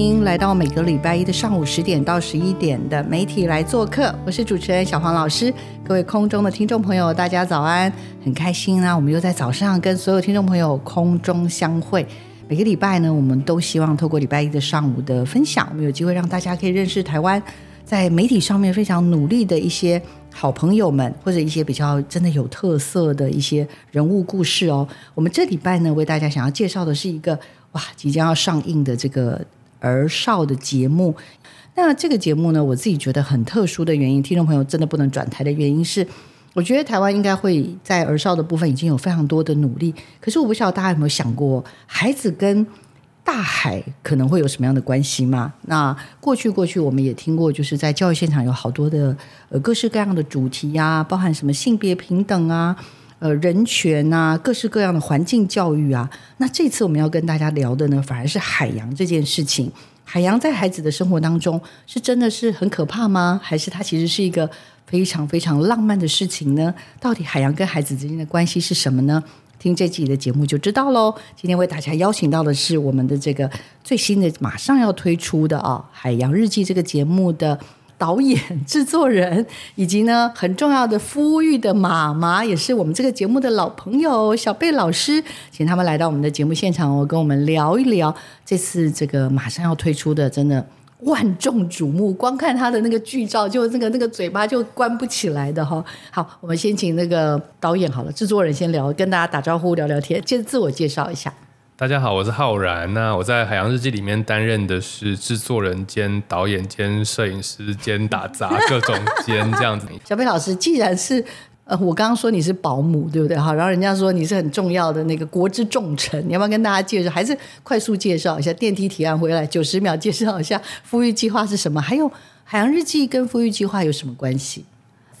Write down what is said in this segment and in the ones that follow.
迎来到每个礼拜一的上午十点到十一点的媒体来做客，我是主持人小黄老师。各位空中的听众朋友，大家早安，很开心啊！我们又在早上跟所有听众朋友空中相会。每个礼拜呢，我们都希望透过礼拜一的上午的分享，我们有机会让大家可以认识台湾在媒体上面非常努力的一些好朋友们，或者一些比较真的有特色的一些人物故事哦。我们这礼拜呢，为大家想要介绍的是一个哇，即将要上映的这个。儿少的节目，那这个节目呢，我自己觉得很特殊的原因，听众朋友真的不能转台的原因是，我觉得台湾应该会在儿少的部分已经有非常多的努力，可是我不晓得大家有没有想过，孩子跟大海可能会有什么样的关系吗？那过去过去我们也听过，就是在教育现场有好多的呃各式各样的主题呀，包含什么性别平等啊。呃，人权啊，各式各样的环境教育啊，那这次我们要跟大家聊的呢，反而是海洋这件事情。海洋在孩子的生活当中，是真的是很可怕吗？还是它其实是一个非常非常浪漫的事情呢？到底海洋跟孩子之间的关系是什么呢？听这集的节目就知道喽。今天为大家邀请到的是我们的这个最新的、马上要推出的啊，《海洋日记》这个节目的。导演、制作人，以及呢很重要的孵育的妈妈，也是我们这个节目的老朋友小贝老师，请他们来到我们的节目现场哦，跟我们聊一聊这次这个马上要推出的，真的万众瞩目，光看他的那个剧照，就那个那个嘴巴就关不起来的哈。好，我们先请那个导演好了，制作人先聊，跟大家打招呼，聊聊天，先自我介绍一下。大家好，我是浩然。那我在《海洋日记》里面担任的是制作人兼导演兼摄影师兼打杂各种兼这样子。小贝老师，既然是呃，我刚刚说你是保姆，对不对？哈，然后人家说你是很重要的那个国之重臣，你要不要跟大家介绍？还是快速介绍一下电梯提案回来九十秒介绍一下富裕计划是什么？还有《海洋日记》跟富裕计划有什么关系？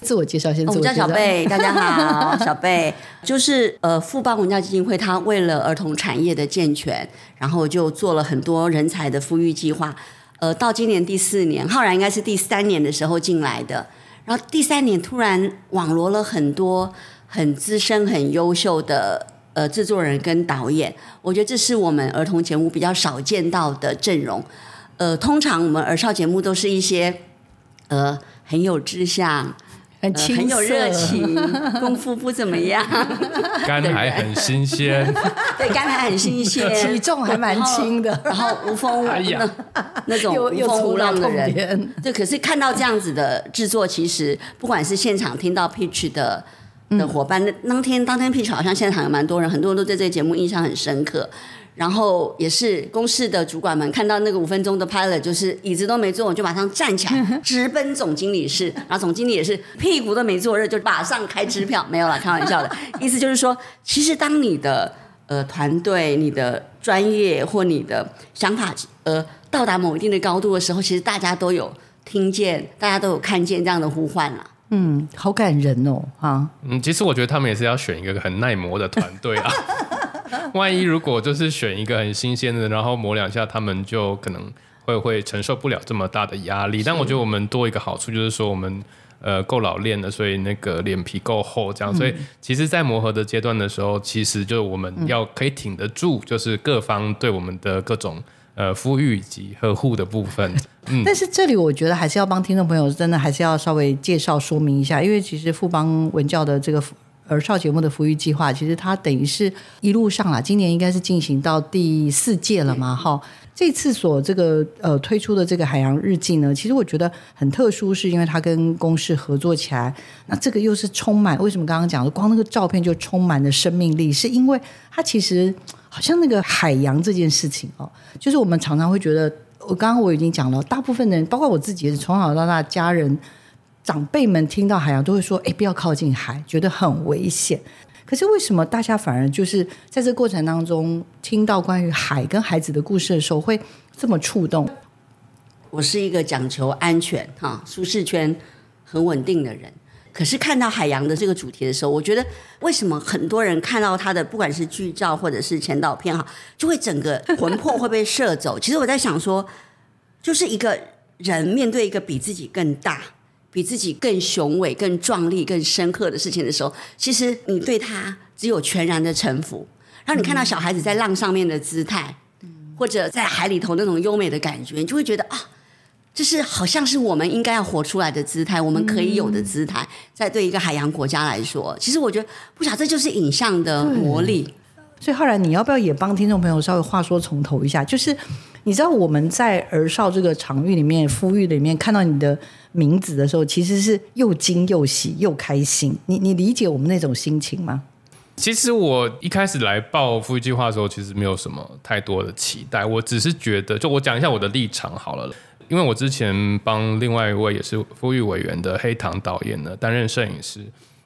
自我介绍，先自我介绍。我叫小贝，大家好，小贝 就是呃富邦文教基金会，他为了儿童产业的健全，然后就做了很多人才的富裕计划。呃，到今年第四年，浩然应该是第三年的时候进来的，然后第三年突然网罗了很多很资深、很优秀的呃制作人跟导演。我觉得这是我们儿童节目比较少见到的阵容。呃，通常我们儿少节目都是一些呃很有志向。很很有热情，功夫不怎么样，肝还很新鲜，对，肝还很新鲜，体重还蛮轻的，然后无风无浪那种无风无浪的人，对，可是看到这样子的制作，其实不管是现场听到 Pitch 的的伙伴，那当天当天 Pitch 好像现场有蛮多人，很多人都对这个节目印象很深刻。然后也是公司的主管们看到那个五分钟的 pilot，就是椅子都没坐，我就马上站起来 直奔总经理室。然后总经理也是屁股都没坐热，就马上开支票。没有了，开玩笑的。意思就是说，其实当你的呃团队、你的专业或你的想法呃到达某一定的高度的时候，其实大家都有听见，大家都有看见这样的呼唤了。嗯，好感人哦，哈。嗯，其实我觉得他们也是要选一个很耐磨的团队啊。万一如果就是选一个很新鲜的，然后磨两下，他们就可能会会承受不了这么大的压力。但我觉得我们多一个好处就是说，我们呃够老练的，所以那个脸皮够厚，这样。所以其实，在磨合的阶段的时候，其实就我们要可以挺得住，就是各方对我们的各种呃呼吁以及呵护的部分。嗯。但是这里我觉得还是要帮听众朋友真的还是要稍微介绍说明一下，因为其实富邦文教的这个。儿少节目的福育计划，其实它等于是一路上啦，今年应该是进行到第四届了嘛，哈。这次所这个呃推出的这个海洋日记呢，其实我觉得很特殊，是因为它跟公视合作起来，那这个又是充满为什么刚刚讲的，光那个照片就充满了生命力，是因为它其实好像那个海洋这件事情哦，就是我们常常会觉得，我刚刚我已经讲了，大部分人包括我自己，从小到大家人。长辈们听到海洋都会说：“哎，不要靠近海，觉得很危险。”可是为什么大家反而就是在这过程当中听到关于海跟孩子的故事的时候，会这么触动？我是一个讲求安全、哈舒适圈很稳定的人。可是看到海洋的这个主题的时候，我觉得为什么很多人看到他的不管是剧照或者是前导片哈，就会整个魂魄会被射走？其实我在想说，就是一个人面对一个比自己更大。比自己更雄伟、更壮丽、更深刻的事情的时候，其实你对他只有全然的臣服。然后你看到小孩子在浪上面的姿态，或者在海里头那种优美的感觉，你就会觉得啊，这是好像是我们应该要活出来的姿态，我们可以有的姿态。在对一个海洋国家来说，其实我觉得不晓得这就是影像的魔力。所以浩然你要不要也帮听众朋友稍微话说从头一下？就是你知道我们在儿少这个场域里面、呼吁里面看到你的。名字的时候，其实是又惊又喜又开心。你你理解我们那种心情吗？其实我一开始来报富裕计划的时候，其实没有什么太多的期待。我只是觉得，就我讲一下我的立场好了。因为我之前帮另外一位也是富裕委员的黑糖导演呢担任摄影师。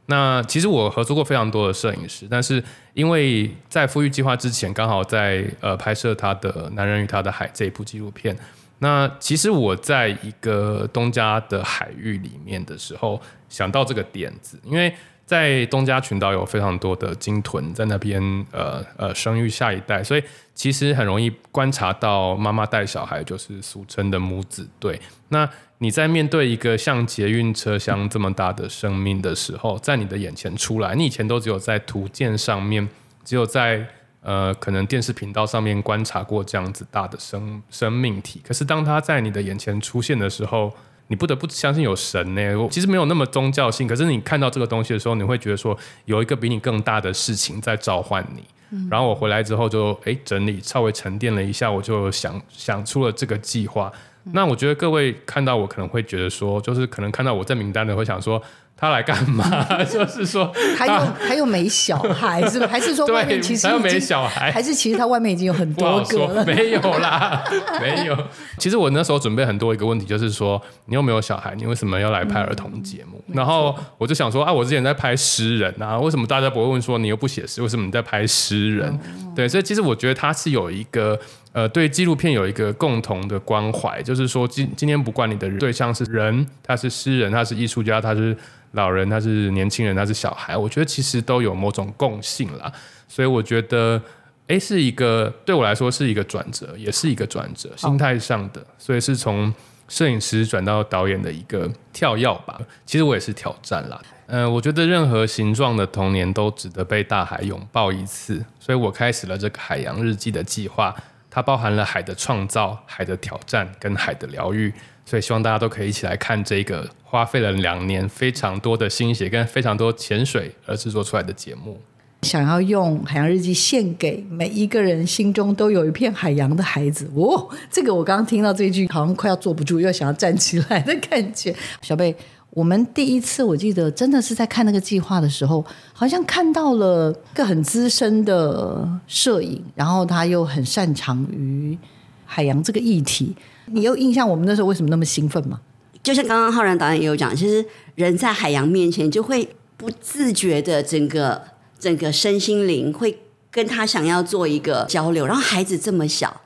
那其实我合作过非常多的摄影师，但是因为在富裕计划之前，刚好在呃拍摄他的《男人与他的海》这一部纪录片。那其实我在一个东家的海域里面的时候，想到这个点子，因为在东家群岛有非常多的鲸豚在那边，呃呃生育下一代，所以其实很容易观察到妈妈带小孩，就是俗称的母子对。那你在面对一个像捷运车厢这么大的生命的时候，在你的眼前出来，你以前都只有在图鉴上面，只有在。呃，可能电视频道上面观察过这样子大的生生命体，可是当它在你的眼前出现的时候，你不得不相信有神呢。其实没有那么宗教性，可是你看到这个东西的时候，你会觉得说有一个比你更大的事情在召唤你。然后我回来之后就哎整理稍微沉淀了一下，我就想想出了这个计划。那我觉得各位看到我可能会觉得说，就是可能看到我在名单的会想说。他来干嘛？就是说，还有还有没小孩是吧？还是说外面其实还有没小孩？还是其实他外面已经有很多个了？没有啦，没有。其实我那时候准备很多一个问题，就是说你有没有小孩？你为什么要来拍儿童节目？然后我就想说啊，我之前在拍诗人啊，为什么大家不会问说你又不写诗？为什么你在拍诗人？对，所以其实我觉得他是有一个呃，对纪录片有一个共同的关怀，就是说今今天不管你的对象是人，他是诗人，他是艺术家，他是。老人他是年轻人，他是小孩，我觉得其实都有某种共性啦，所以我觉得，哎，是一个对我来说是一个转折，也是一个转折，心态上的，所以是从摄影师转到导演的一个跳跃吧。其实我也是挑战啦，嗯，我觉得任何形状的童年都值得被大海拥抱一次，所以我开始了这个海洋日记的计划，它包含了海的创造、海的挑战跟海的疗愈。所以希望大家都可以一起来看这个花费了两年非常多的心血跟非常多潜水而制作出来的节目。想要用《海洋日记》献给每一个人心中都有一片海洋的孩子。哦，这个我刚刚听到这句，好像快要坐不住，又想要站起来的感觉。小贝，我们第一次我记得真的是在看那个计划的时候，好像看到了一个很资深的摄影，然后他又很擅长于海洋这个议题。你有印象我们那时候为什么那么兴奋吗？就像刚刚浩然导演也有讲，其实人在海洋面前就会不自觉的整个整个身心灵会跟他想要做一个交流。然后孩子这么小，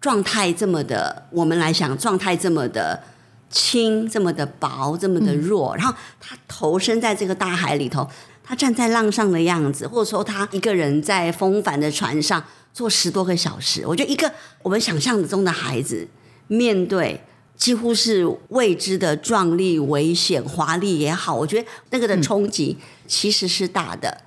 状态这么的，我们来想状态这么的轻，这么的薄，这么的弱。然后他投身在这个大海里头，他站在浪上的样子，或者说他一个人在风帆的船上坐十多个小时，我觉得一个我们想象中的孩子。面对几乎是未知的壮丽、危险、华丽也好，我觉得那个的冲击其实是大的。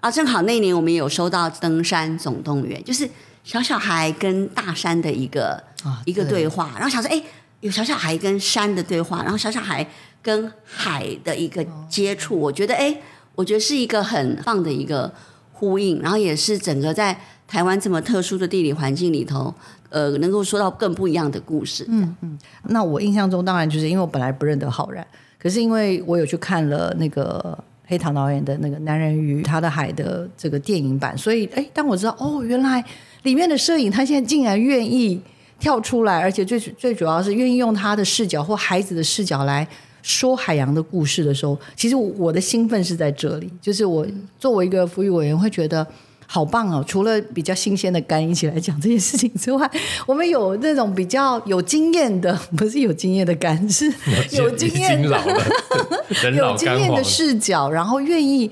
啊，正好那年我们有收到《登山总动员》，就是小小孩跟大山的一个一个对话，然后想说，哎，有小小孩跟山的对话，然后小小孩跟海的一个接触，我觉得，哎，我觉得是一个很棒的一个呼应，然后也是整个在台湾这么特殊的地理环境里头。呃，能够说到更不一样的故事。嗯嗯，那我印象中当然就是因为我本来不认得浩然，可是因为我有去看了那个黑糖导演的那个《男人与他的海》的这个电影版，所以哎，当我知道哦，原来里面的摄影他现在竟然愿意跳出来，而且最最主要是愿意用他的视角或孩子的视角来说海洋的故事的时候，其实我的兴奋是在这里，就是我作为一个服务委员会觉得。好棒哦！除了比较新鲜的肝一起来讲这件事情之外，我们有那种比较有经验的，不是有经验的肝，是有经验的，有经验的视角，然后愿意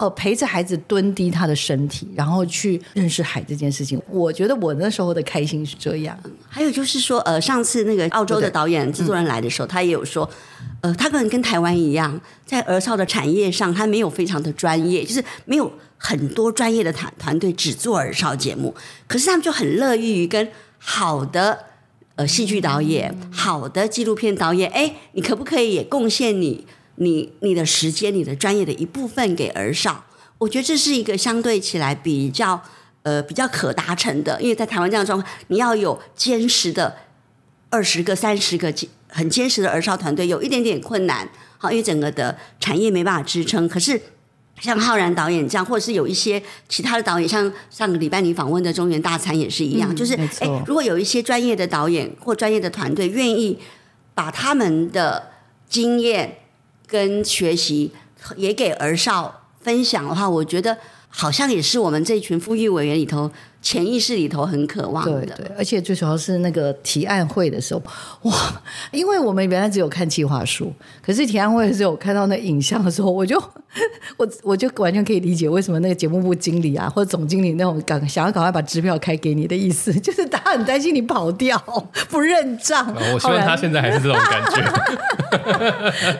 呃陪着孩子蹲低他的身体，然后去认识海这件事情。我觉得我那时候的开心是这样。还有就是说，呃，上次那个澳洲的导演制作人来的时候，他也有说，呃，他可能跟台湾一样，在儿少的产业上，他没有非常的专业，就是没有。很多专业的团团队只做儿少节目，可是他们就很乐于跟好的呃戏剧导演、好的纪录片导演，哎，你可不可以也贡献你你你的时间、你的专业的一部分给儿少？我觉得这是一个相对起来比较呃比较可达成的，因为在台湾这样状况，你要有坚实的二十个、三十个很坚实的儿少团队，有一点点困难，好，因为整个的产业没办法支撑，可是。像浩然导演这样，或者是有一些其他的导演，像上个礼拜你访问的中原大餐也是一样，就是哎，如果有一些专业的导演或专业的团队愿意把他们的经验跟学习也给儿少分享的话，我觉得好像也是我们这群富裕委员里头。潜意识里头很渴望的，对对，而且最主要是那个提案会的时候，哇！因为我们原来只有看计划书，可是提案会的时候我看到那影像的时候，我就 我我就完全可以理解为什么那个节目部经理啊或者总经理那种赶想要赶快把支票开给你的意思，就是他很担心你跑掉不认账。我希望他现在还是这种感觉，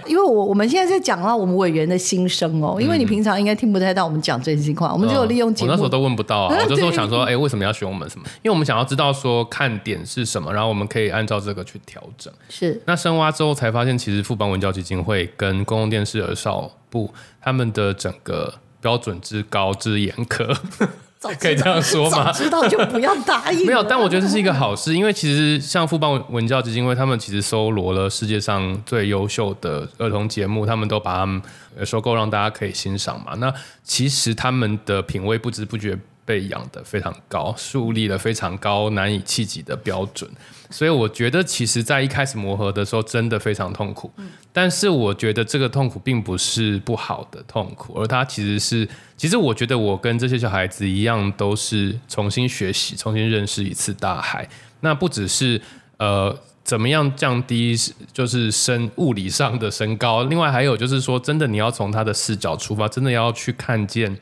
因为我我们现在在讲到我们委员的心声哦，因为你平常应该听不太到我们讲真心话，我们只有利用节目，我那时候都问不到啊，我就说想说。哎，为什么要选我们什么？因为我们想要知道说看点是什么，然后我们可以按照这个去调整。是。那深挖之后才发现，其实富邦文教基金会跟公共电视儿少部他们的整个标准之高之严苛，可以这样说吗？知道就不要答应。没有，但我觉得这是一个好事，因为其实像富邦文教基金会，他们其实搜罗了世界上最优秀的儿童节目，他们都把他们收购，让大家可以欣赏嘛。那其实他们的品味不知不觉。被养的非常高，树立了非常高、难以企及的标准，所以我觉得，其实，在一开始磨合的时候，真的非常痛苦。但是，我觉得这个痛苦并不是不好的痛苦，而它其实是，其实我觉得我跟这些小孩子一样，都是重新学习、重新认识一次大海。那不只是呃，怎么样降低就是身物理上的身高，另外还有就是说，真的你要从他的视角出发，真的要去看见。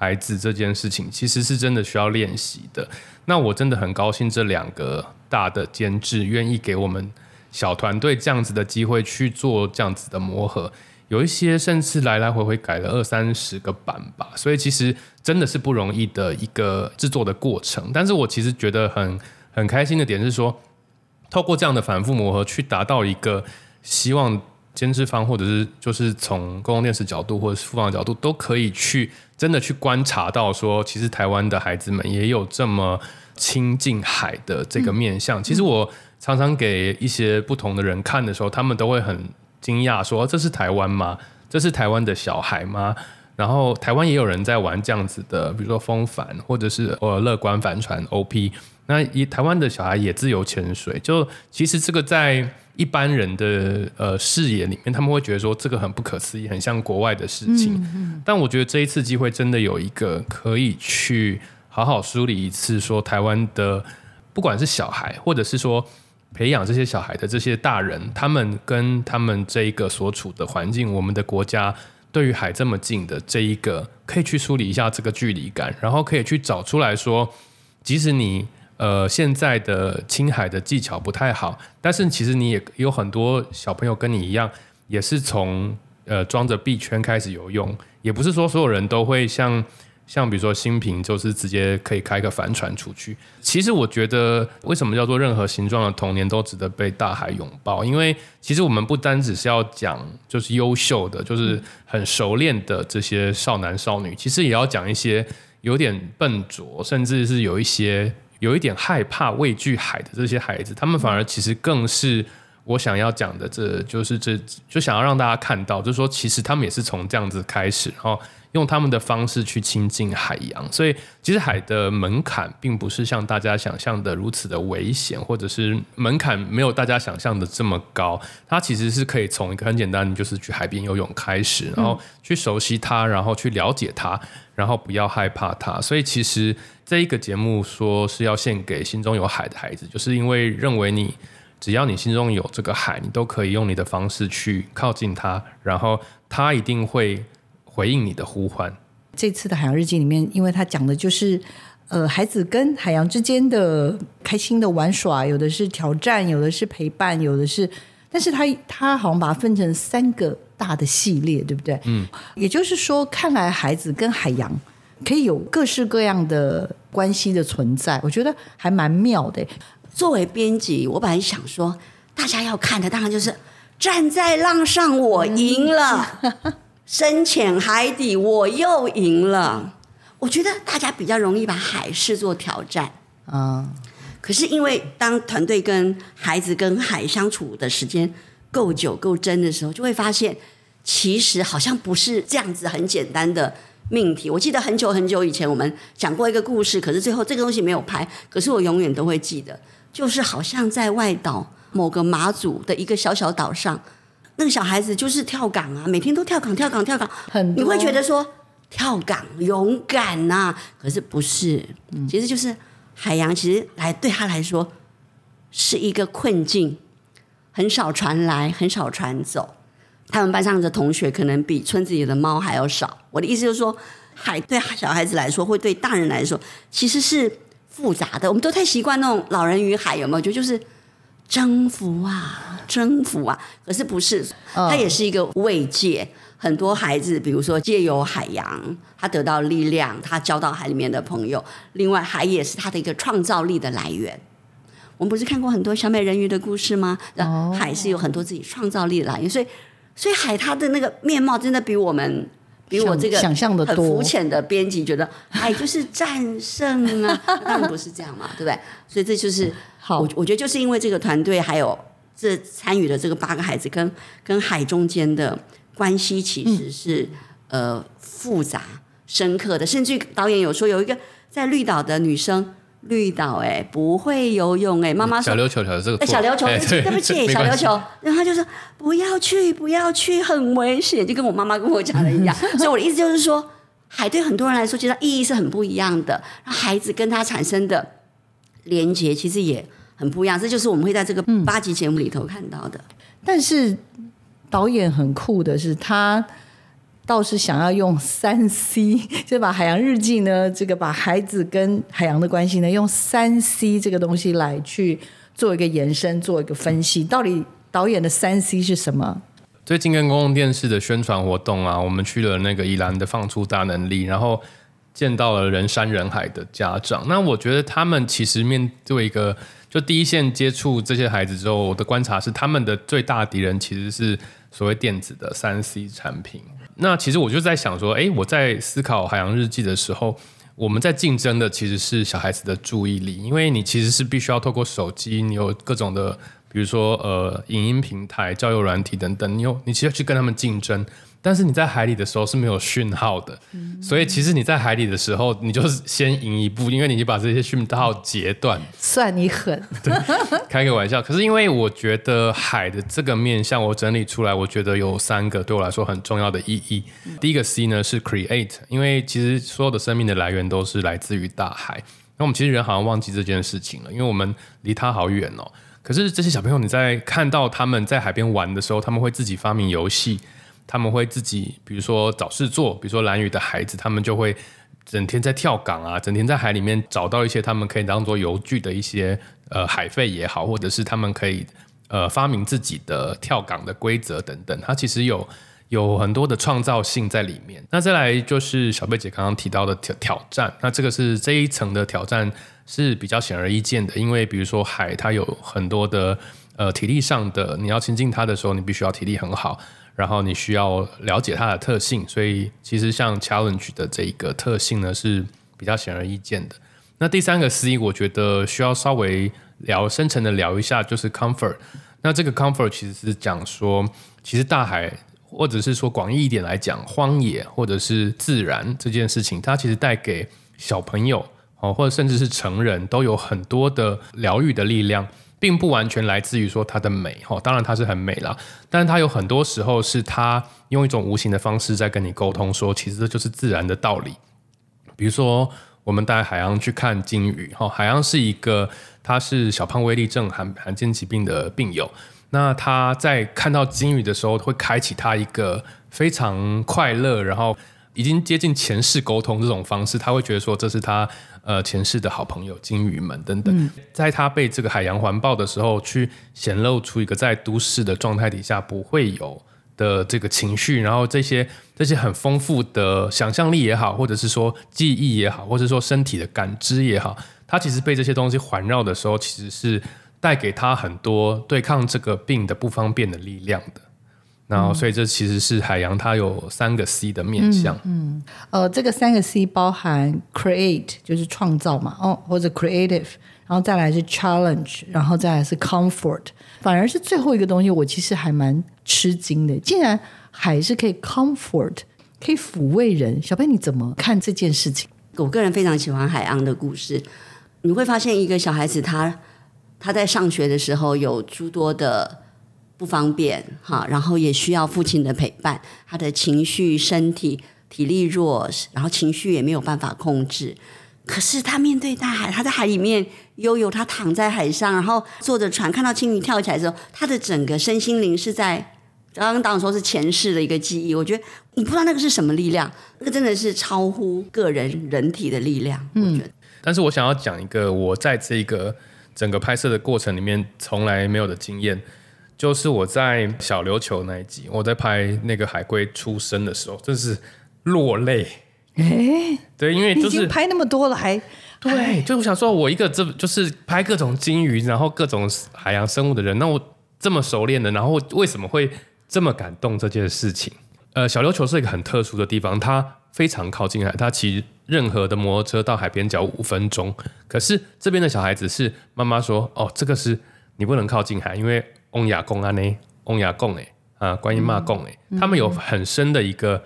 孩子这件事情其实是真的需要练习的。那我真的很高兴，这两个大的监制愿意给我们小团队这样子的机会去做这样子的磨合。有一些甚至来来回回改了二三十个版吧，所以其实真的是不容易的一个制作的过程。但是我其实觉得很很开心的点是说，透过这样的反复磨合，去达到一个希望。监制方，或者是就是从公共电视角度，或者是复方角度，都可以去真的去观察到，说其实台湾的孩子们也有这么亲近海的这个面相。其实我常常给一些不同的人看的时候，他们都会很惊讶，说这是台湾吗？这是台湾的小孩吗？然后台湾也有人在玩这样子的，比如说风帆，或者是呃乐观帆船 OP。那以台湾的小孩也自由潜水，就其实这个在。一般人的呃视野里面，他们会觉得说这个很不可思议，很像国外的事情。但我觉得这一次机会真的有一个可以去好好梳理一次，说台湾的不管是小孩，或者是说培养这些小孩的这些大人，他们跟他们这一个所处的环境，我们的国家对于海这么近的这一个，可以去梳理一下这个距离感，然后可以去找出来说，即使你。呃，现在的青海的技巧不太好，但是其实你也有很多小朋友跟你一样，也是从呃装着臂圈开始游泳，也不是说所有人都会像像比如说新平，就是直接可以开个帆船出去。其实我觉得，为什么叫做任何形状的童年都值得被大海拥抱？因为其实我们不单只是要讲就是优秀的，就是很熟练的这些少男少女，其实也要讲一些有点笨拙，甚至是有一些。有一点害怕、畏惧海的这些孩子，他们反而其实更是我想要讲的，这就是这就想要让大家看到，就是说，其实他们也是从这样子开始，然后用他们的方式去亲近海洋。所以，其实海的门槛并不是像大家想象的如此的危险，或者是门槛没有大家想象的这么高。它其实是可以从一个很简单，就是去海边游泳开始，然后去熟悉它，然后去了解它，然后不要害怕它。所以，其实这一个节目说是要献给心中有海的孩子，就是因为认为你。只要你心中有这个海，你都可以用你的方式去靠近它，然后它一定会回应你的呼唤。这次的海洋日记里面，因为他讲的就是呃孩子跟海洋之间的开心的玩耍，有的是挑战，有的是陪伴，有的是，但是他他好像把它分成三个大的系列，对不对？嗯，也就是说，看来孩子跟海洋可以有各式各样的关系的存在，我觉得还蛮妙的。作为编辑，我本来想说，大家要看的当然就是站在浪上，我赢了；深潜海底，我又赢了。我觉得大家比较容易把海视作挑战啊。可是因为当团队跟孩子跟海相处的时间够久够真的时候，就会发现其实好像不是这样子很简单的命题。我记得很久很久以前我们讲过一个故事，可是最后这个东西没有拍，可是我永远都会记得。就是好像在外岛某个马祖的一个小小岛上，那个小孩子就是跳港啊，每天都跳港跳港跳港，你会觉得说跳港勇敢呐，可是不是，其实就是海洋，其实来对他来说是一个困境，很少传来，很少传走，他们班上的同学可能比村子里的猫还要少。我的意思就是说，海对小孩子来说，会对大人来说，其实是。复杂的，我们都太习惯那种老人与海，有没有？就就是征服啊，征服啊。可是不是，它也是一个慰藉。很多孩子，比如说借由海洋，他得到力量，他交到海里面的朋友。另外，海也是他的一个创造力的来源。我们不是看过很多小美人鱼的故事吗？海是有很多自己创造力的来源。所以，所以海它的那个面貌，真的比我们。比我这个想象的很肤浅的编辑觉得，哎，就是战胜啊，当然不是这样嘛，对不对？所以这就是好，我我觉得就是因为这个团队还有这参与的这个八个孩子跟跟海中间的关系，其实是呃复杂深刻的，甚至导演有说有一个在绿岛的女生。绿岛哎，不会游泳哎，妈妈说小琉球小这个小琉球，对不起，小琉球，然后他就说不要去，不要去，很危险，就跟我妈妈跟我讲的一样。所以我的意思就是说，海对很多人来说，其实意义是很不一样的。孩子跟他产生的连接，其实也很不一样。这就是我们会在这个八集节目里头看到的。但是导演很酷的是他。倒是想要用三 C，就把《海洋日记》呢，这个把孩子跟海洋的关系呢，用三 C 这个东西来去做一个延伸，做一个分析。到底导演的三 C 是什么？最近跟公共电视的宣传活动啊，我们去了那个宜兰的放出大能力，然后见到了人山人海的家长。那我觉得他们其实面对一个，就第一线接触这些孩子之后，我的观察是，他们的最大敌人其实是所谓电子的三 C 产品。那其实我就在想说，哎，我在思考海洋日记的时候，我们在竞争的其实是小孩子的注意力，因为你其实是必须要透过手机，你有各种的，比如说呃，影音平台、交友软体等等，你有你其实要去跟他们竞争。但是你在海里的时候是没有讯号的，所以其实你在海里的时候，你就是先赢一步，因为你就把这些讯号截断。算你狠，对，开个玩笑。可是因为我觉得海的这个面向，我整理出来，我觉得有三个对我来说很重要的意义。第一个 C 呢是 create，因为其实所有的生命的来源都是来自于大海。那我们其实人好像忘记这件事情了，因为我们离它好远哦。可是这些小朋友，你在看到他们在海边玩的时候，他们会自己发明游戏。他们会自己，比如说找事做，比如说蓝宇的孩子，他们就会整天在跳港啊，整天在海里面找到一些他们可以当做游具的一些呃海费也好，或者是他们可以呃发明自己的跳港的规则等等，它其实有有很多的创造性在里面。那再来就是小贝姐刚刚提到的挑挑战，那这个是这一层的挑战是比较显而易见的，因为比如说海它有很多的呃体力上的，你要亲近它的时候，你必须要体力很好。然后你需要了解它的特性，所以其实像 challenge 的这一个特性呢是比较显而易见的。那第三个 C，我觉得需要稍微聊深层的聊一下，就是 comfort。那这个 comfort 其实是讲说，其实大海或者是说广义一点来讲，荒野或者是自然这件事情，它其实带给小朋友哦，或者甚至是成人都有很多的疗愈的力量，并不完全来自于说它的美哈，当然它是很美啦，但是它有很多时候是它用一种无形的方式在跟你沟通，说其实这就是自然的道理，比如说。我们带海洋去看鲸鱼，哈，海洋是一个，他是小胖威力症罕罕见疾病的病友。那他在看到鲸鱼的时候，会开启他一个非常快乐，然后已经接近前世沟通这种方式。他会觉得说，这是他呃前世的好朋友金鱼们等等。在他被这个海洋环抱的时候，去显露出一个在都市的状态底下不会有。的这个情绪，然后这些这些很丰富的想象力也好，或者是说记忆也好，或者说身体的感知也好，他其实被这些东西环绕的时候，其实是带给他很多对抗这个病的不方便的力量的。然后，所以这其实是海洋，它有三个 C 的面向。嗯，呃，这个三个 C 包含 create 就是创造嘛，哦，或者 creative，然后再来是 challenge，然后再来是 comfort。反而是最后一个东西，我其实还蛮吃惊的，竟然还是可以 comfort，可以抚慰人。小贝，你怎么看这件事情？我个人非常喜欢海洋的故事。你会发现，一个小孩子他他在上学的时候有诸多的不方便，哈，然后也需要父亲的陪伴。他的情绪、身体、体力弱，然后情绪也没有办法控制。可是他面对大海，他在海里面悠悠，他躺在海上，然后坐着船，看到青鱼跳起来的时候，他的整个身心灵是在刚刚当然说是前世的一个记忆。我觉得你不知道那个是什么力量，那个真的是超乎个人人体的力量。我觉得。但是我想要讲一个我在这个整个拍摄的过程里面从来没有的经验，就是我在小琉球那一集，我在拍那个海龟出生的时候，真是落泪。哎，对，因为就是拍那么多了，还对，就我想说，我一个这就是拍各种鲸鱼，然后各种海洋生物的人，那我这么熟练的，然后为什么会这么感动这件事情？呃，小琉球是一个很特殊的地方，它非常靠近海，它骑任何的摩托车到海边只要五分钟。可是这边的小孩子是妈妈说，哦，这个是你不能靠近海，因为翁雅贡啊呢，翁雅贡哎啊，观音骂贡哎，他们有很深的一个。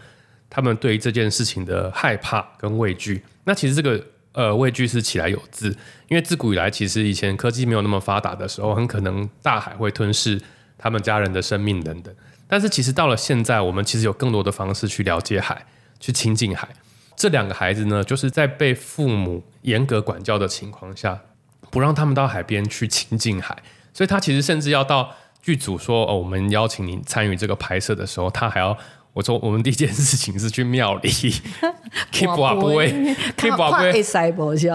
他们对于这件事情的害怕跟畏惧，那其实这个呃畏惧是起来有字，因为自古以来，其实以前科技没有那么发达的时候，很可能大海会吞噬他们家人的生命等等。但是其实到了现在，我们其实有更多的方式去了解海，去亲近海。这两个孩子呢，就是在被父母严格管教的情况下，不让他们到海边去亲近海，所以他其实甚至要到剧组说哦，我们邀请你参与这个拍摄的时候，他还要。我说，我们第一件事情是去庙里，keep 瓦布威，keep 瓦布威，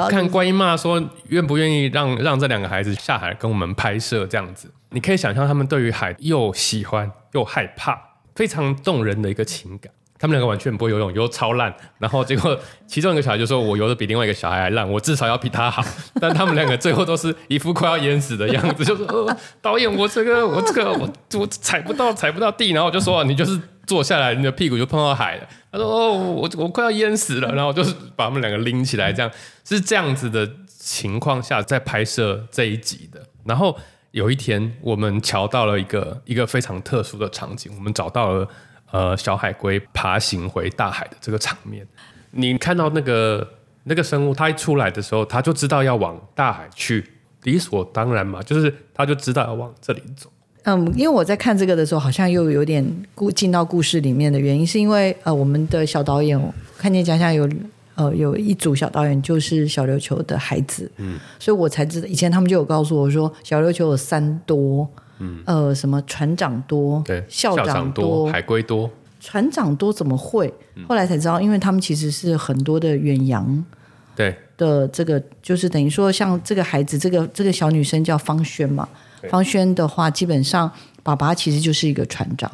看观音妈说愿不愿意让让这两个孩子下海跟我们拍摄这样子。你可以想象他们对于海又喜欢又害怕，非常动人的一个情感。他们两个完全不会游泳，游超烂。然后结果其中一个小孩就说：“我游的比另外一个小孩还烂，我至少要比他好。”但他们两个最后都是一副快要淹死的样子，就说：“呃，导演，我这个我这个我我踩不到踩不到地。”然后我就说：“你就是坐下来，你的屁股就碰到海了。”他说：“哦，我我快要淹死了。”然后就是把他们两个拎起来，这样是这样子的情况下在拍摄这一集的。然后有一天，我们瞧到了一个一个非常特殊的场景，我们找到了。呃，小海龟爬行回大海的这个场面，你看到那个那个生物，它一出来的时候，它就知道要往大海去，理所当然嘛，就是它就知道要往这里走。嗯，因为我在看这个的时候，好像又有点故进到故事里面的原因，是因为呃，我们的小导演看见家乡有呃有一组小导演就是小琉球的孩子，嗯，所以我才知道，以前他们就有告诉我说，小琉球有三多。嗯，呃，什么船长多，对，校长多，海龟多，船长多怎么会？后来才知道，因为他们其实是很多的远洋，对。的，这个就是等于说，像这个孩子，这个这个小女生叫方轩嘛，方轩的话，基本上爸爸其实就是一个船长，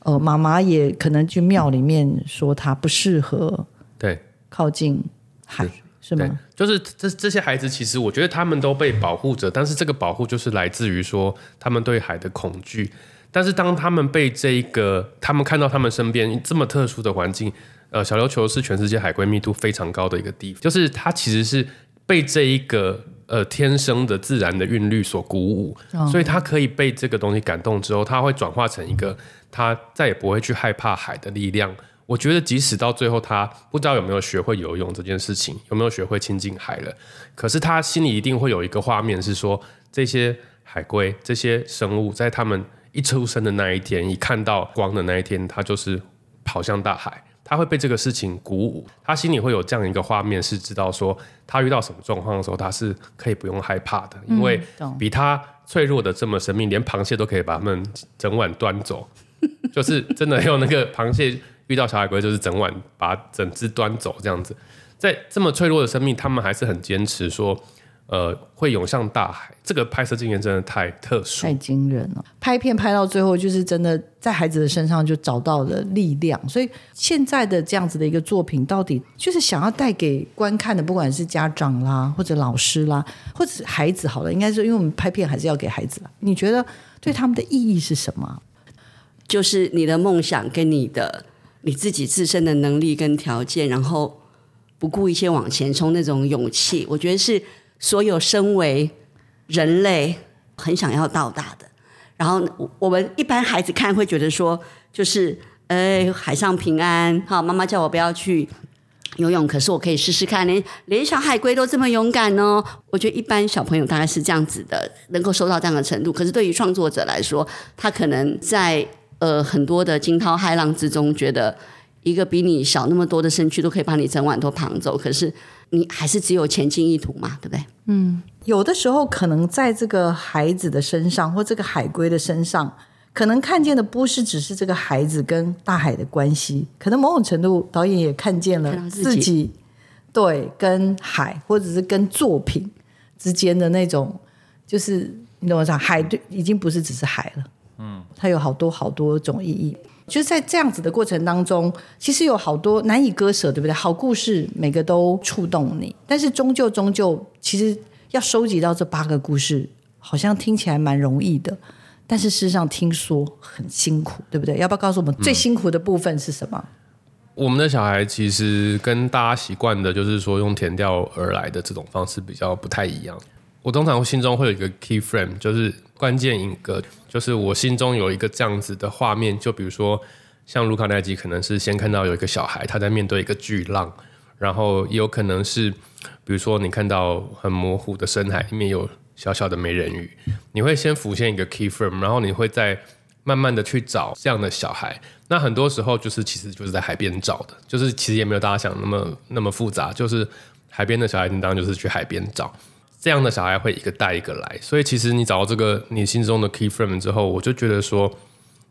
呃，妈妈也可能去庙里面说他不适合，对，靠近海。是吗？就是这这些孩子，其实我觉得他们都被保护着，但是这个保护就是来自于说他们对海的恐惧。但是当他们被这一个，他们看到他们身边这么特殊的环境，呃，小琉球是全世界海龟密度非常高的一个地方，就是它其实是被这一个呃天生的自然的韵律所鼓舞，所以他可以被这个东西感动之后，他会转化成一个他再也不会去害怕海的力量。我觉得即使到最后他不知道有没有学会游泳这件事情，有没有学会亲近海了，可是他心里一定会有一个画面是说，这些海龟这些生物在他们一出生的那一天，一看到光的那一天，他就是跑向大海。他会被这个事情鼓舞，他心里会有这样一个画面，是知道说他遇到什么状况的时候，他是可以不用害怕的，因为比他脆弱的这么神秘，连螃蟹都可以把他们整碗端走，就是真的用那个螃蟹遇到小海龟，就是整碗把整只端走这样子，在这么脆弱的生命，他们还是很坚持说。呃，会涌向大海，这个拍摄经验真的太特殊、太惊人了。拍片拍到最后，就是真的在孩子的身上就找到了力量。所以现在的这样子的一个作品，到底就是想要带给观看的，不管是家长啦，或者老师啦，或者孩子，好了，应该是因为我们拍片还是要给孩子啦。你觉得对他们的意义是什么？就是你的梦想跟你的你自己自身的能力跟条件，然后不顾一切往前冲那种勇气，我觉得是。所有身为人类很想要到达的，然后我们一般孩子看会觉得说，就是呃海上平安，好，妈妈叫我不要去游泳，可是我可以试试看，连连小海龟都这么勇敢哦。我觉得一般小朋友大概是这样子的，能够收到这样的程度。可是对于创作者来说，他可能在呃很多的惊涛骇浪之中，觉得一个比你小那么多的身躯都可以把你整晚都扛走，可是。你还是只有前进意图嘛，对不对？嗯，有的时候可能在这个孩子的身上，或这个海龟的身上，可能看见的不是只是这个孩子跟大海的关系，可能某种程度导演也看见了自己，对，跟海或者是跟作品之间的那种，就是你懂我讲，海对已经不是只是海了，嗯，它有好多好多种意义。就是在这样子的过程当中，其实有好多难以割舍，对不对？好故事每个都触动你，但是终究终究，其实要收集到这八个故事，好像听起来蛮容易的，但是事实上听说很辛苦，对不对？要不要告诉我们最辛苦的部分是什么？我们的小孩其实跟大家习惯的，就是说用填调而来的这种方式比较不太一样。我通常心中会有一个 key frame，就是关键影格，就是我心中有一个这样子的画面。就比如说，像卢卡那集，可能是先看到有一个小孩他在面对一个巨浪，然后也有可能是，比如说你看到很模糊的深海里面有小小的美人鱼，你会先浮现一个 key frame，然后你会再慢慢的去找这样的小孩。那很多时候就是其实就是在海边找的，就是其实也没有大家想那么那么复杂，就是海边的小孩，你当然就是去海边找。这样的小孩会一个带一个来，所以其实你找到这个你心中的 key frame 之后，我就觉得说，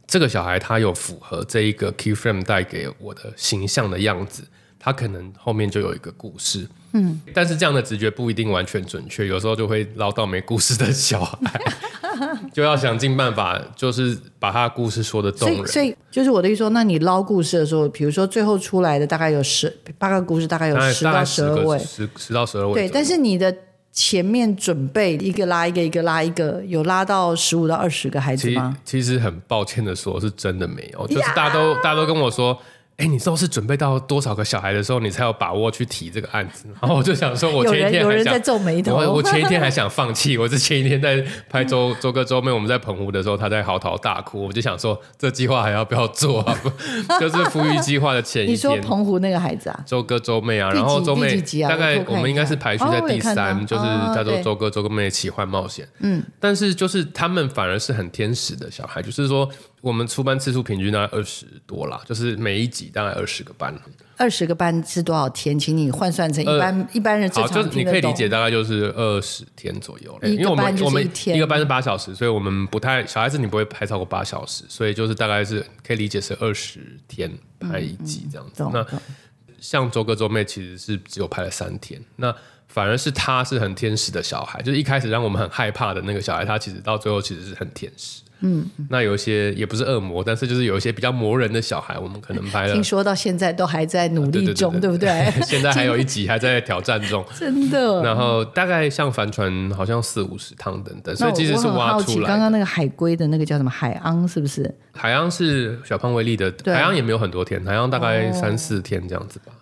这个小孩他有符合这一个 key frame 带给我的形象的样子，他可能后面就有一个故事。嗯，但是这样的直觉不一定完全准确，有时候就会捞到没故事的小孩，就要想尽办法，就是把他的故事说的动人。所以，就是我的意思说，那你捞故事的时候，比如说最后出来的大概有十八个故事，大概有十到十二位，十十到十二位。对，但是你的。前面准备一个拉一个，一个拉一个，有拉到十五到二十个孩子吗？其实很抱歉的说，是真的没有，就是大家都大家都跟我说。哎，你知道是准备到多少个小孩的时候，你才有把握去提这个案子？然后我就想说，我前一天有人在皱眉头，我我前一天还想放弃。我是前一天在拍周周哥周妹，我们在澎湖的时候，他在嚎啕大哭。我就想说，这计划还要不要做？啊？就是富裕计划的前一天。你说澎湖那个孩子啊？周哥周妹啊，然后周妹大概我们应该是排序在第三，就是叫做周哥周哥妹奇幻冒险。嗯，但是就是他们反而是很天使的小孩，就是说。我们出班次数平均大概二十多啦，就是每一集大概二十个班。二十个班是多少天？请你换算成一般一般人正常你可以理解大概就是二十天左右。因为我们我们一个班是八小时，所以我们不太小孩子你不会拍超过八小时，所以就是大概是可以理解是二十天拍一集这样子。那像周哥周妹其实是只有拍了三天，那反而是他是很天使的小孩，就是一开始让我们很害怕的那个小孩，他其实到最后其实是很天使。嗯，那有一些也不是恶魔，但是就是有一些比较磨人的小孩，我们可能拍了。听说到现在都还在努力中，对不对？现在还有一集还在挑战中，真的。然后大概像帆船，好像四五十趟等等，所以其实是挖出来。刚刚那个海龟的那个叫什么海昂，是不是？海昂是小胖威力的，海昂也没有很多天，海昂大概三四天这样子吧。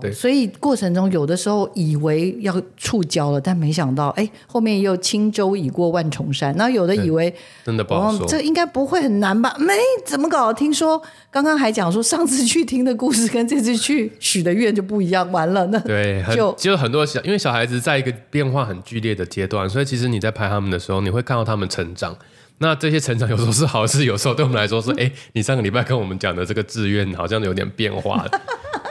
对，所以过程中有的时候以为要触礁了，但没想到，哎，后面又轻舟已过万重山。那有的以为真的不好说，这应该不会很难吧？没怎么搞？听说刚刚还讲说，上次去听的故事跟这次去许的愿就不一样。完了，那 对，就就很多小，因为小孩子在一个变化很剧烈的阶段，所以其实你在拍他们的时候，你会看到他们成长。那这些成长有时候是好事，有时候对我们来说是，哎，你上个礼拜跟我们讲的这个志愿好像有点变化。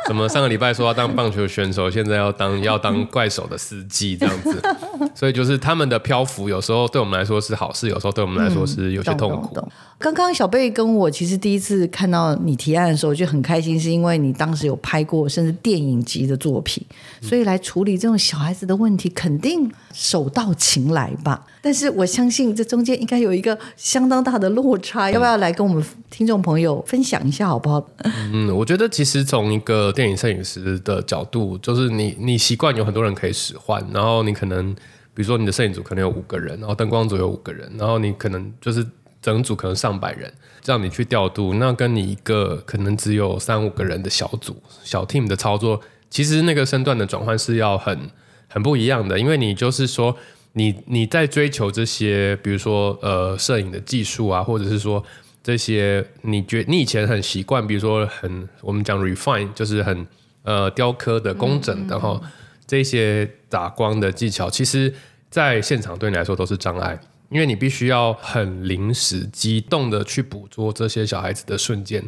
怎么上个礼拜说要当棒球选手，现在要当 要当怪手的司机这样子？所以就是他们的漂浮，有时候对我们来说是好事，有时候对我们来说是有些痛苦。刚刚小贝跟我其实第一次看到你提案的时候就很开心，是因为你当时有拍过甚至电影级的作品，所以来处理这种小孩子的问题肯定手到擒来吧。但是我相信这中间应该有一个相当大的落差，要不要来跟我们听众朋友分享一下好不好？嗯，我觉得其实从一个电影摄影师的角度，就是你你习惯有很多人可以使唤，然后你可能比如说你的摄影组可能有五个人，然后灯光组有五个人，然后你可能就是。整组可能上百人，这样你去调度，那跟你一个可能只有三五个人的小组、小 team 的操作，其实那个身段的转换是要很很不一样的。因为你就是说，你你在追求这些，比如说呃摄影的技术啊，或者是说这些你觉你以前很习惯，比如说很我们讲 refine，就是很呃雕刻的工整的哈，这些打光的技巧，其实在现场对你来说都是障碍。因为你必须要很临时、机动的去捕捉这些小孩子的瞬间，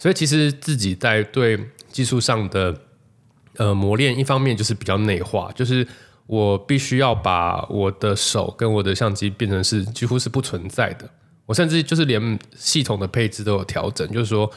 所以其实自己在对技术上的呃磨练，一方面就是比较内化，就是我必须要把我的手跟我的相机变成是几乎是不存在的，我甚至就是连系统的配置都有调整，就是说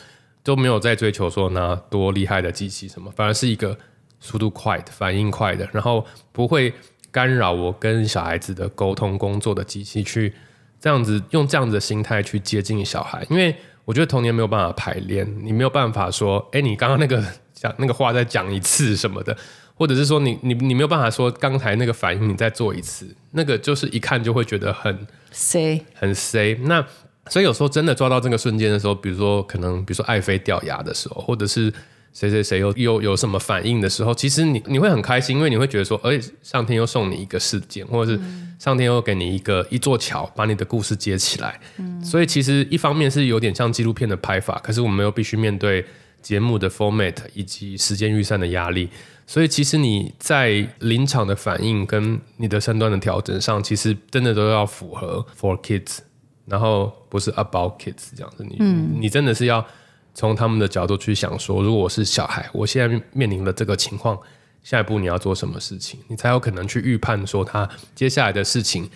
都没有在追求说拿多厉害的机器什么，反而是一个速度快的、反应快的，然后不会。干扰我跟小孩子的沟通工作的机器，去这样子用这样子的心态去接近小孩，因为我觉得童年没有办法排练，你没有办法说，哎，你刚刚那个讲那个话再讲一次什么的，或者是说你你你没有办法说刚才那个反应你再做一次，那个就是一看就会觉得很 C 很 C。那所以有时候真的抓到这个瞬间的时候，比如说可能比如说爱妃掉牙的时候，或者是。谁谁谁又又有什么反应的时候，其实你你会很开心，因为你会觉得说，哎，上天又送你一个事件，或者是上天又给你一个一座桥，把你的故事接起来。所以其实一方面是有点像纪录片的拍法，可是我们又必须面对节目的 format 以及时间预算的压力。所以其实你在临场的反应跟你的身段的调整上，其实真的都要符合 for kids，然后不是 about kids 这样子。你你真的是要。从他们的角度去想，说如果我是小孩，我现在面临的这个情况，下一步你要做什么事情，你才有可能去预判说他接下来的事情，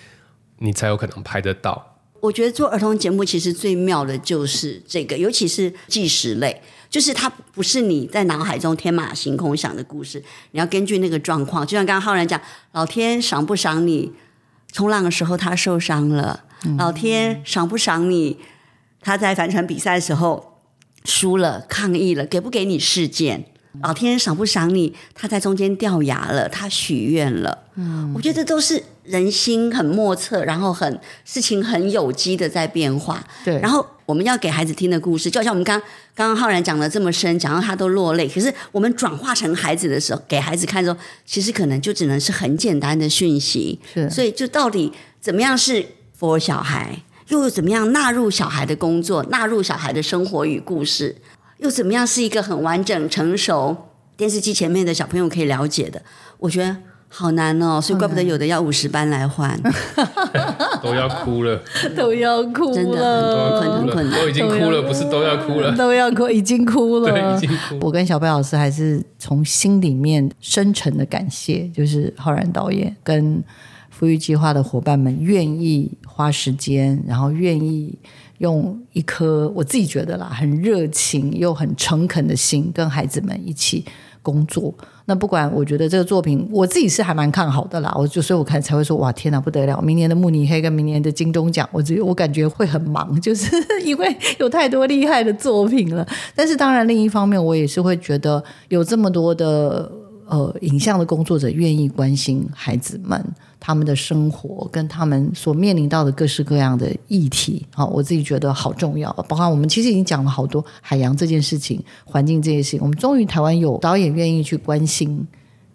你才有可能拍得到。我觉得做儿童节目其实最妙的就是这个，尤其是纪实类，就是它不是你在脑海中天马行空想的故事，你要根据那个状况，就像刚刚浩然讲，老天赏不赏你冲浪的时候他受伤了，老天赏不赏你他在帆船比赛的时候。输了，抗议了，给不给你事件？老天赏不赏你？他在中间掉牙了，他许愿了。嗯，我觉得这都是人心很莫测，然后很事情很有机的在变化。对，然后我们要给孩子听的故事，就好像我们刚刚刚浩然讲的这么深，讲到他都落泪。可是我们转化成孩子的时候，给孩子看的时候，其实可能就只能是很简单的讯息。是，所以就到底怎么样是 for 小孩？又怎么样纳入小孩的工作，纳入小孩的生活与故事？又怎么样是一个很完整、成熟电视机前面的小朋友可以了解的？我觉得好难哦，所以怪不得有的要五十班来换，都要哭了，都要哭了，真的很困难，都已经哭了，不是都要哭了，都要哭，已经哭了，对，已经哭。我跟小贝老师还是从心里面深沉的感谢，就是浩然导演跟。富裕计划的伙伴们愿意花时间，然后愿意用一颗我自己觉得啦很热情又很诚恳的心，跟孩子们一起工作。那不管我觉得这个作品，我自己是还蛮看好的啦。我就所以我看才会说哇天哪不得了！明年的慕尼黑跟明年的金钟奖，我只我感觉会很忙，就是 因为有太多厉害的作品了。但是当然另一方面，我也是会觉得有这么多的。呃影像的工作者愿意关心孩子们他们的生活跟他们所面临到的各式各样的议题啊，我自己觉得好重要。包括我们其实已经讲了好多海洋这件事情、环境这件事情，我们终于台湾有导演愿意去关心。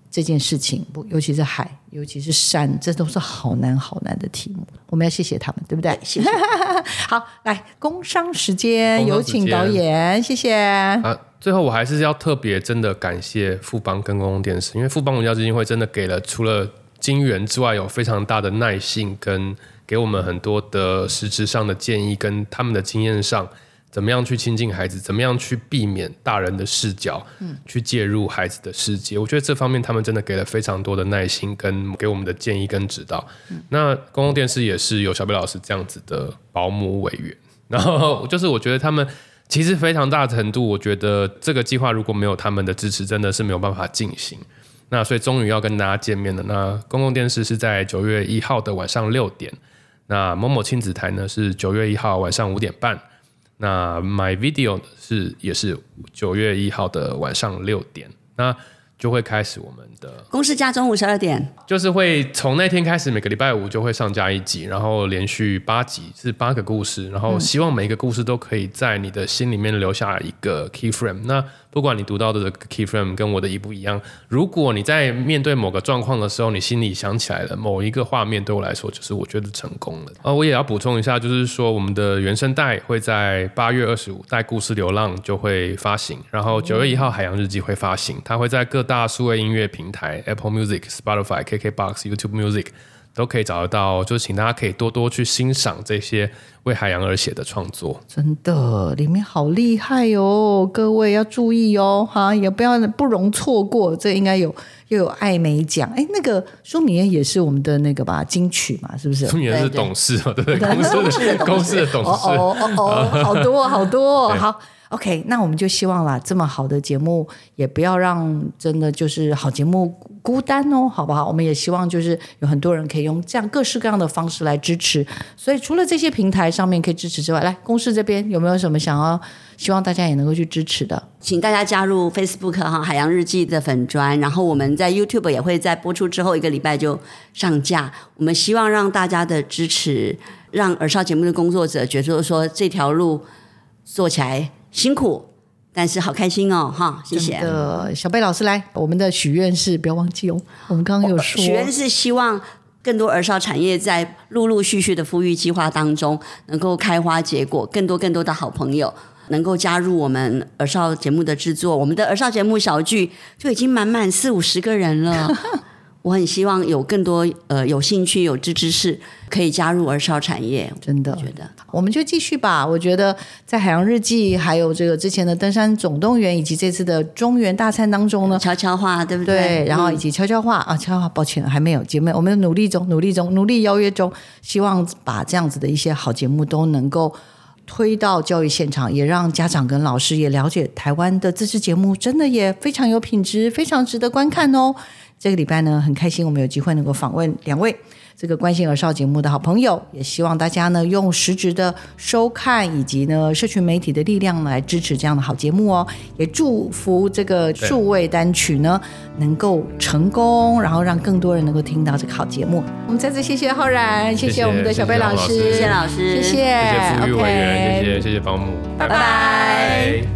这件事情不，尤其是海，尤其是山，这都是好难好难的题目。我们要谢谢他们，对不对？谢谢。好，来工商时间，有请导演，谢谢。啊，最后我还是要特别真的感谢富邦跟公共电视，因为富邦文教基金会真的给了除了金源之外，有非常大的耐性，跟给我们很多的实质上的建议，跟他们的经验上。怎么样去亲近孩子？怎么样去避免大人的视角，嗯，去介入孩子的世界？我觉得这方面他们真的给了非常多的耐心，跟给我们的建议跟指导。那公共电视也是有小贝老师这样子的保姆委员，然后就是我觉得他们其实非常大程度，我觉得这个计划如果没有他们的支持，真的是没有办法进行。那所以终于要跟大家见面了。那公共电视是在九月一号的晚上六点，那某某亲子台呢是九月一号晚上五点半。那 My Video 是也是九月一号的晚上六点，那就会开始我们的公司加中午十二点，就是会从那天开始，每个礼拜五就会上架一集，然后连续八集是八个故事，然后希望每一个故事都可以在你的心里面留下一个 key frame。那不管你读到的 key frame 跟我的一不一样，如果你在面对某个状况的时候，你心里想起来了某一个画面，对我来说就是我觉得成功了。呃，我也要补充一下，就是说我们的原声带会在八月二十五带故事流浪就会发行，然后九月一号海洋日记会发行，它会在各大数位音乐平台 Apple Music、Spotify、KKBox、YouTube Music。都可以找得到，就请大家可以多多去欣赏这些为海洋而写的创作。真的，里面好厉害哦，各位要注意哦，哈，也不要不容错过。这应该有又有艾美奖，哎，那个舒米恩也是我们的那个吧金曲嘛，是不是？舒米恩是董事嘛，对不对？公司的公司的董事，哦哦哦，好多好多 好。OK，那我们就希望啦，这么好的节目也不要让真的就是好节目孤单哦，好不好？我们也希望就是有很多人可以用这样各式各样的方式来支持。所以除了这些平台上面可以支持之外，来公司这边有没有什么想要希望大家也能够去支持的？请大家加入 Facebook 哈海洋日记的粉砖，然后我们在 YouTube 也会在播出之后一个礼拜就上架。我们希望让大家的支持，让耳少节目的工作者觉得说这条路做起来。辛苦，但是好开心哦！哈，谢谢。的小贝老师来，我们的许愿是不要忘记哦。我们刚刚有说，许愿是希望更多儿少产业在陆陆续续的富裕计划当中能够开花结果，更多更多的好朋友能够加入我们儿少节目的制作。我们的儿少节目小剧就已经满满四五十个人了。我很希望有更多呃有兴趣有志之士可以加入儿少产业，真的觉得我们就继续吧。我觉得在海洋日记，还有这个之前的登山总动员，以及这次的中原大餐当中呢，悄悄话对不对？对，然后以及悄悄话啊，悄悄话，抱歉还没有节目，我们努力中，努力中，努力邀约中，希望把这样子的一些好节目都能够推到教育现场，也让家长跟老师也了解台湾的自制节目真的也非常有品质，非常值得观看哦。这个礼拜呢，很开心我们有机会能够访问两位这个关心儿少节目的好朋友，也希望大家呢用实质的收看以及呢社群媒体的力量来支持这样的好节目哦。也祝福这个数位单曲呢能够成功，然后让更多人能够听到这个好节目。我们再次谢谢浩然，谢谢我们的小贝老师，谢谢老师，谢谢，谢谢副育委员，谢谢谢谢保姆，拜拜。